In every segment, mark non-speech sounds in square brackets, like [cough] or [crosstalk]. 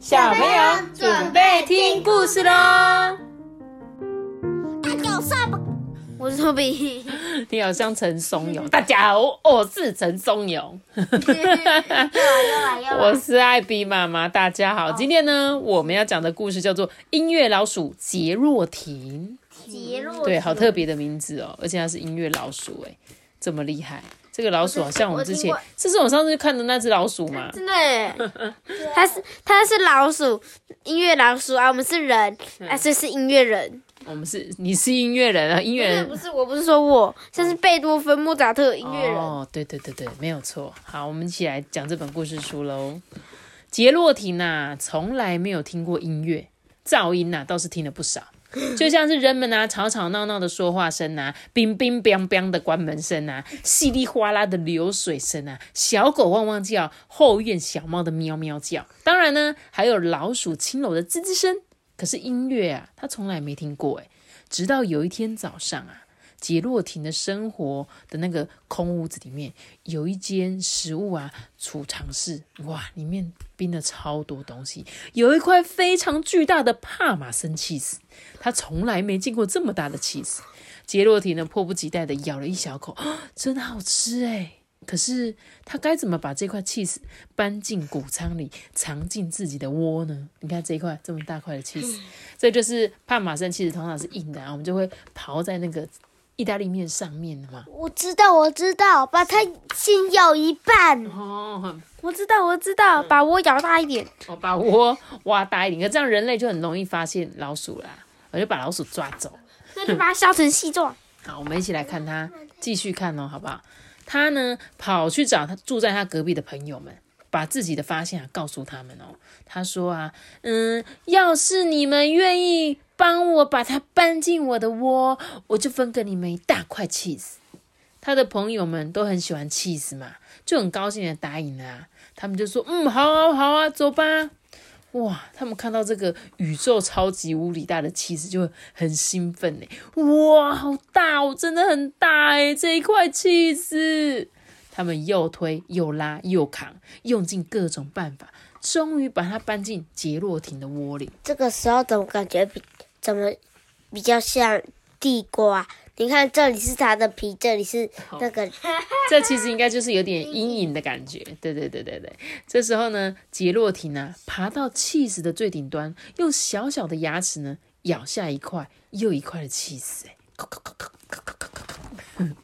小朋友准备听故事喽！大家上吧，我是托比。你好像陈松勇，大家好，我是陈松勇。我是艾比妈妈，大家好。今天呢，我们要讲的故事叫做《音乐老鼠杰若婷》。杰若对，好特别的名字哦，而且它是音乐老鼠，哎，这么厉害。这个老鼠好像我们之前，这是我上次看的那只老鼠嘛？真的，[laughs] 它是它是老鼠，音乐老鼠啊，我们是人，啊，这是音乐人。我们是你是音乐人啊，音乐人不是我不是说我，像是贝多芬、莫扎特音乐人。哦，对对对对，没有错。好，我们一起来讲这本故事书喽。杰洛廷呐，从来没有听过音乐，噪音呐倒是听了不少。就像是人们啊吵吵闹闹的说话声啊，冰冰冰冰的关门声啊，稀里哗啦的流水声啊，小狗汪汪叫，后院小猫的喵喵叫，当然呢，还有老鼠轻柔的吱吱声。可是音乐啊，他从来没听过诶直到有一天早上啊。杰洛廷的生活的那个空屋子里面，有一间食物啊储藏室，哇，里面冰了超多东西，有一块非常巨大的帕玛森气死，他从来没见过这么大的气死。杰洛廷呢，迫不及待的咬了一小口，真好吃诶可是他该怎么把这块气死搬进谷仓里，藏进自己的窝呢？你看这一块这么大块的气死，这就是帕玛森气死，通常是硬的啊，我们就会刨在那个。意大利面上面的吗？我知道，我知道，把它先咬一半。哦，我知道，我知道，把窝咬大一点。哦，把窝挖大一点，可这样人类就很容易发现老鼠啦。我就把老鼠抓走，那就把它削成细状。[laughs] 好，我们一起来看它，继续看哦，好不好？他呢，跑去找他住在他隔壁的朋友们，把自己的发现啊告诉他们哦。他说啊，嗯，要是你们愿意。帮我把它搬进我的窝，我就分给你们一大块 cheese。他的朋友们都很喜欢 cheese 嘛，就很高兴的答应了。他们就说：“嗯，好啊，好啊，走吧。”哇，他们看到这个宇宙超级无理大的 cheese 就很兴奋呢。哇，好大哦，真的很大哎，这一块 cheese。他们又推又拉又扛，用尽各种办法，终于把它搬进杰洛廷的窝里。这个时候怎么感觉比？怎么比较像地瓜？你看这里是它的皮，这里是那个，[laughs] 这其实应该就是有点阴影的感觉。对对对对对，这时候呢，杰洛提呢爬到气死的最顶端，用小小的牙齿呢咬下一块又一块的气死。哎，[laughs]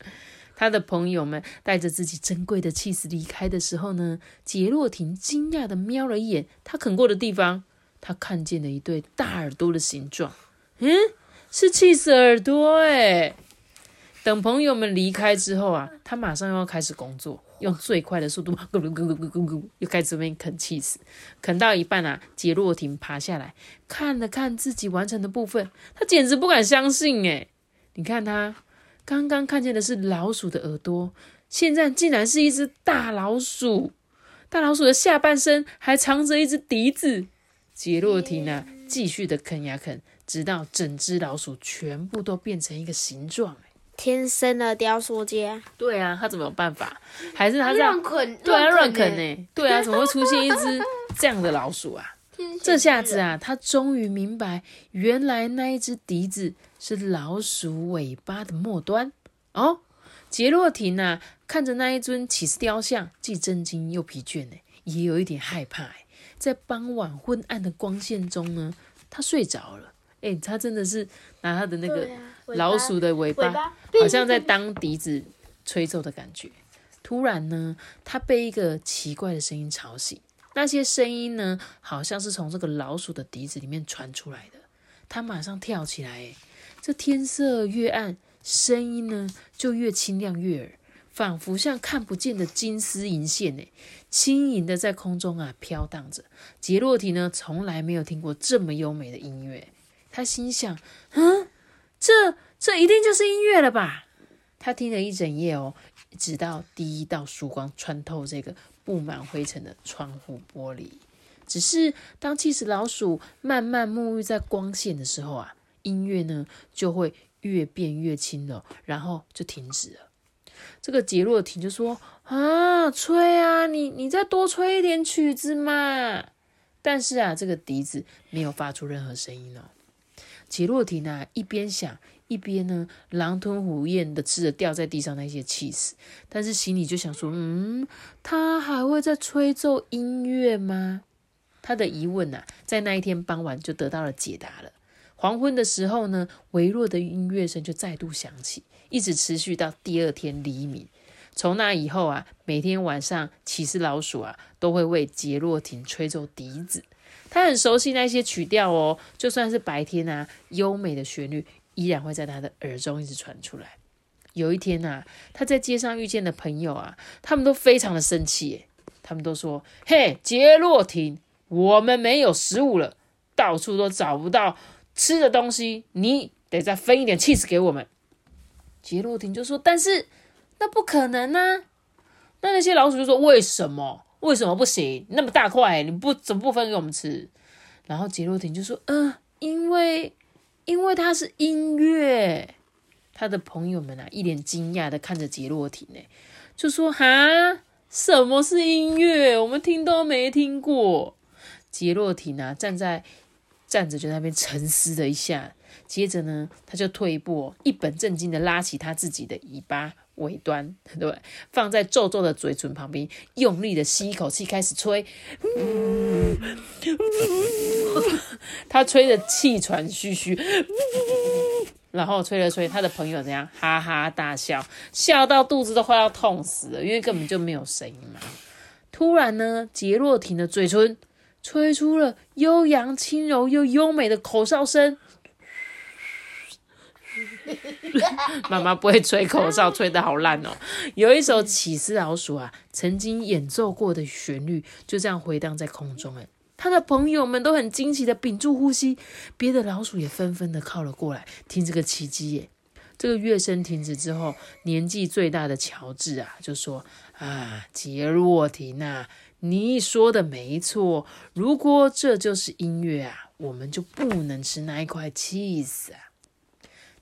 他的朋友们带着自己珍贵的气死离开的时候呢，杰洛廷惊讶的瞄了一眼他啃过的地方，他看见了一对大耳朵的形状。嗯，是气死耳朵哎！等朋友们离开之后啊，他马上又要开始工作，用最快的速度，咕噜咕噜咕噜咕咕，又开始这边啃气死。啃到一半啊，杰洛廷爬下来看了看自己完成的部分，他简直不敢相信哎！你看他刚刚看见的是老鼠的耳朵，现在竟然是一只大老鼠！大老鼠的下半身还藏着一只笛子。杰洛廷呢，继续的啃呀啃。直到整只老鼠全部都变成一个形状，天生的雕塑家。对啊，他怎么有办法？还是他这样啃？对啊，乱啃呢？对啊，怎么会出现一只这样的老鼠啊？[laughs] 这下子啊，他终于明白，原来那一只笛子是老鼠尾巴的末端哦。杰洛廷啊，看着那一尊起司雕像，既震惊又疲倦呢，也有一点害怕。在傍晚昏暗的光线中呢，他睡着了。哎，他真的是拿他的那个老鼠的尾巴，好像在当笛子吹奏的感觉。突然呢，他被一个奇怪的声音吵醒。那些声音呢，好像是从这个老鼠的笛子里面传出来的。他马上跳起来。这天色越暗，声音呢就越清亮悦耳，仿佛像看不见的金丝银线，哎，轻盈的在空中啊飘荡着。杰洛提呢，从来没有听过这么优美的音乐。他心想：“嗯，这这一定就是音乐了吧？”他听了一整夜哦，直到第一道曙光穿透这个布满灰尘的窗户玻璃。只是当气死老鼠慢慢沐浴在光线的时候啊，音乐呢就会越变越轻了，然后就停止了。这个杰洛廷就说：“啊，吹啊，你你再多吹一点曲子嘛。”但是啊，这个笛子没有发出任何声音哦。杰洛廷啊，一边想，一边呢狼吞虎咽的吃着掉在地上那些气死，但是心里就想说，嗯，他还会再吹奏音乐吗？他的疑问呐，在那一天傍晚就得到了解答了。黄昏的时候呢，微弱的音乐声就再度响起，一直持续到第二天黎明。从那以后啊，每天晚上骑士老鼠啊都会为杰洛廷吹奏笛子。他很熟悉那些曲调哦，就算是白天啊，优美的旋律依然会在他的耳中一直传出来。有一天呐，他在街上遇见的朋友啊，他们都非常的生气，他们都说：“嘿，杰洛廷，我们没有食物了，到处都找不到。”吃的东西，你得再分一点 cheese 给我们。杰洛廷就说：“但是那不可能啊！”那那些老鼠就说：“为什么？为什么不行？那么大块，你不怎么不分给我们吃？”然后杰洛廷就说：“嗯，因为因为它是音乐。”他的朋友们啊，一脸惊讶的看着杰洛廷，呢，就说：“哈，什么是音乐？我们听都没听过。”杰洛廷啊，站在。站着就在那边沉思了一下，接着呢，他就退一步，一本正经的拉起他自己的尾巴尾端，[laughs] 对？放在皱皱的嘴唇旁边，用力的吸一口气，开始吹。[laughs] 他吹的气喘吁吁，然后吹了吹，他的朋友怎样？哈哈大笑，笑到肚子都快要痛死了，因为根本就没有声音嘛。突然呢，杰洛廷的嘴唇。吹出了悠扬、轻柔又优美的口哨声。[laughs] 妈妈不会吹口哨，吹得好烂哦。有一首起司老鼠啊，曾经演奏过的旋律，就这样回荡在空中。哎，他的朋友们都很惊奇的屏住呼吸，别的老鼠也纷纷的靠了过来，听这个奇迹。耶。这个乐声停止之后，年纪最大的乔治啊，就说：“啊，杰洛廷啊。”你说的没错，如果这就是音乐啊，我们就不能吃那一块 cheese 啊。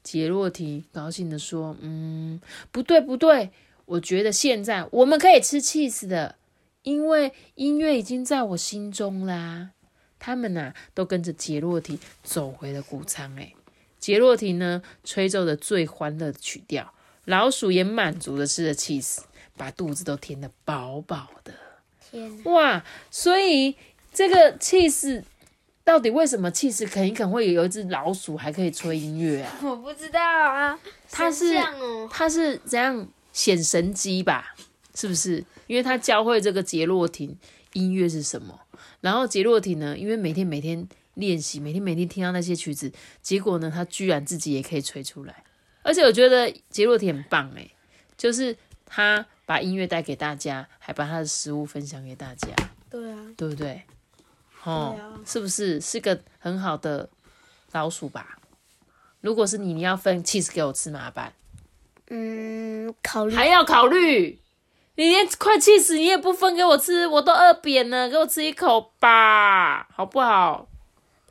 杰洛提高兴的说：“嗯，不对不对，我觉得现在我们可以吃 cheese 的，因为音乐已经在我心中啦。”他们呐，都跟着杰洛提走回了谷仓。哎，杰洛提呢，吹奏的最欢乐的曲调，老鼠也满足的吃了 cheese，把肚子都填得饱饱的。哇！所以这个气势到底为什么气势肯一肯会有一只老鼠还可以吹音乐啊？[laughs] 我不知道啊，它是它是怎样显神机吧？是不是？因为他教会这个杰洛廷音乐是什么，然后杰洛廷呢，因为每天每天练习，每天每天听到那些曲子，结果呢，他居然自己也可以吹出来。而且我觉得杰洛廷很棒诶，就是他。把音乐带给大家，还把他的食物分享给大家。对啊，对不对？哦，是不是是个很好的老鼠吧？如果是你，你要分 cheese 给我吃怎么办？嗯，考虑还要考虑。你连快气死，你也不分给我吃，我都饿扁了。给我吃一口吧，好不好？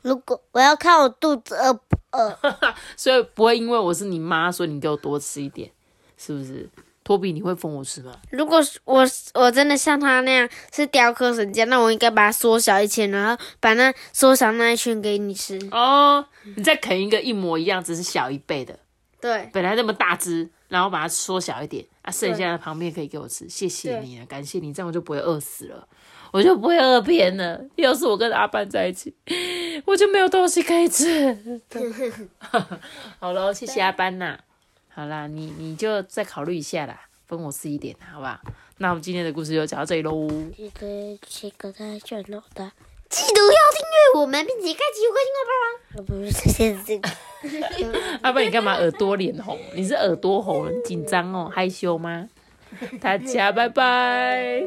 如果我要看我肚子饿不饿，[laughs] 所以不会因为我是你妈，所以你给我多吃一点，是不是？托比，你会封我吃吗？如果我我真的像他那样是雕刻神家，那我应该把它缩小一圈，然后把那缩小那一圈给你吃。哦，你再啃一个一模一样，只是小一倍的。对，本来那么大只，然后把它缩小一点，啊，剩下的旁边可以给我吃。谢谢你啊，感谢你，这样我就不会饿死了，我就不会饿扁了。要是我跟阿班在一起，我就没有东西可以吃。[laughs] [laughs] 好了，谢谢阿班呐。好啦，你你就再考虑一下啦，分我吃一点，好不好？那我们今天的故事就讲到这里喽。记得切个大转脑的，记得要订阅我们，并且开启五颗星哦，爸爸。不是这个。阿爸，你干嘛耳朵脸红？你是耳朵红，紧张哦，害羞吗？大家拜拜。